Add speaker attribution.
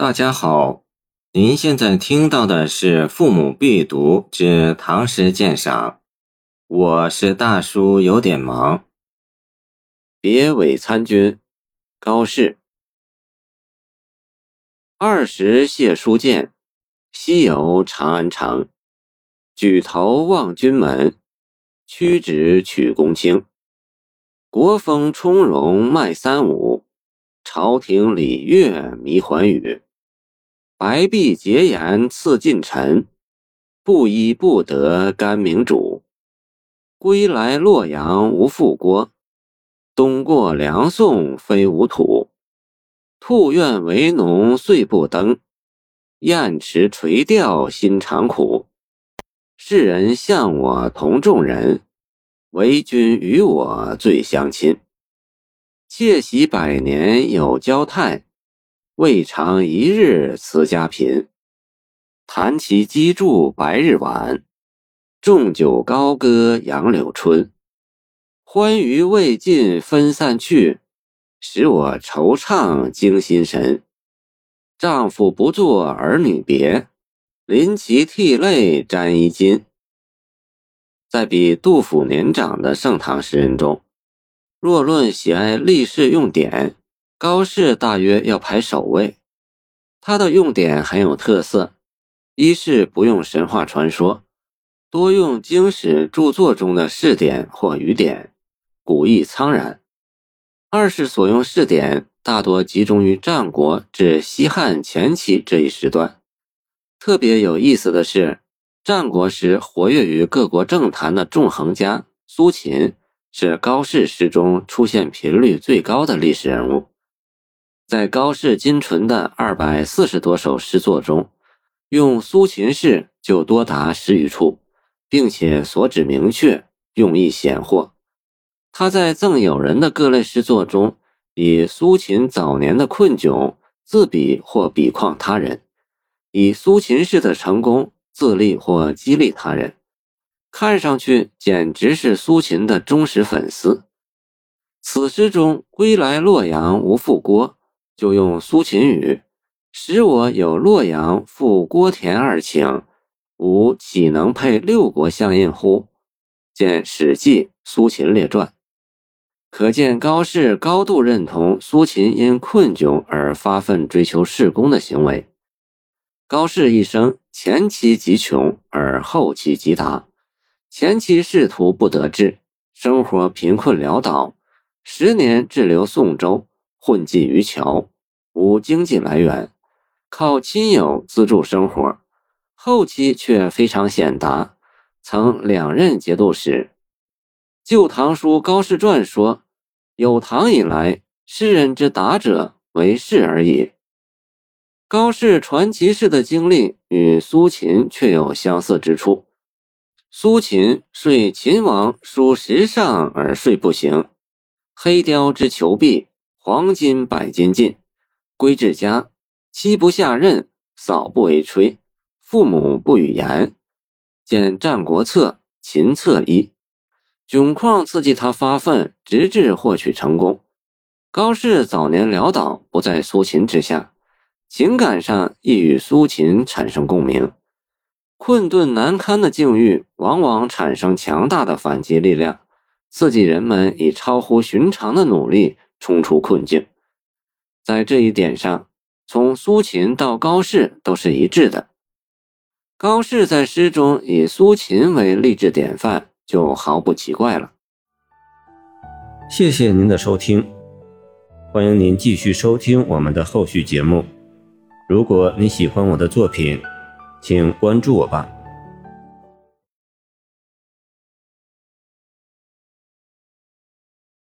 Speaker 1: 大家好，您现在听到的是《父母必读之唐诗鉴赏》，我是大叔，有点忙。
Speaker 2: 别韦参军，高适。二十谢书剑，西游长安城。举头望君门，屈指取公卿。国风充容迈三五，朝廷礼乐迷寰宇。白璧洁言赐近臣，不依不得甘明主。归来洛阳无复郭，东过梁宋非吾土。兔愿为农岁不登，燕池垂钓心常苦。世人向我同众人，唯君与我最相亲。妾喜百年有交态。未尝一日辞家贫，弹其击筑白日晚，纵酒高歌杨柳春。欢娱未尽分散去，使我惆怅惊心神。丈夫不作儿女别，临其涕泪沾衣襟。在比杜甫年长的盛唐诗人中，若论喜爱历事用典。高适大约要排首位，他的用典很有特色：一是不用神话传说，多用经史著作中的事典或语典，古意苍然；二是所用事典大多集中于战国至西汉前期这一时段。特别有意思的是，战国时活跃于各国政坛的纵横家苏秦，是高适诗中出现频率最高的历史人物。在高适金纯的二百四十多首诗作中，用苏秦氏就多达十余处，并且所指明确，用意显豁。他在赠友人的各类诗作中，以苏秦早年的困窘自比或比况他人，以苏秦氏的成功自立或激励他人，看上去简直是苏秦的忠实粉丝。此诗中“归来洛阳无复郭”。就用苏秦语，使我有洛阳赴郭田二请，吾岂能配六国相印乎？见《史记·苏秦列传》，可见高适高度认同苏秦因困窘而发奋追求仕功的行为。高适一生前期极穷，而后期极达。前期仕途不得志，生活贫困潦倒，十年滞留宋州。混迹于桥，无经济来源，靠亲友资助生活。后期却非常显达，曾两任节度使。《旧唐书·高士传》说：“有唐以来，诗人之达者为士而已。”高适传奇式的经历与苏秦却有相似之处。苏秦遂秦王书时尚而睡不行，黑貂之裘敝。黄金百斤尽，归至家，妻不下任，嫂不为炊，父母不与言。见《战国策·秦策一》，窘况刺激他发奋，直至获取成功。高适早年潦倒，不在苏秦之下，情感上亦与苏秦产生共鸣。困顿难堪的境遇，往往产生强大的反击力量，刺激人们以超乎寻常的努力。冲出困境，在这一点上，从苏秦到高适都是一致的。高适在诗中以苏秦为励志典范，就毫不奇怪了。
Speaker 1: 谢谢您的收听，欢迎您继续收听我们的后续节目。如果你喜欢我的作品，请关注我吧。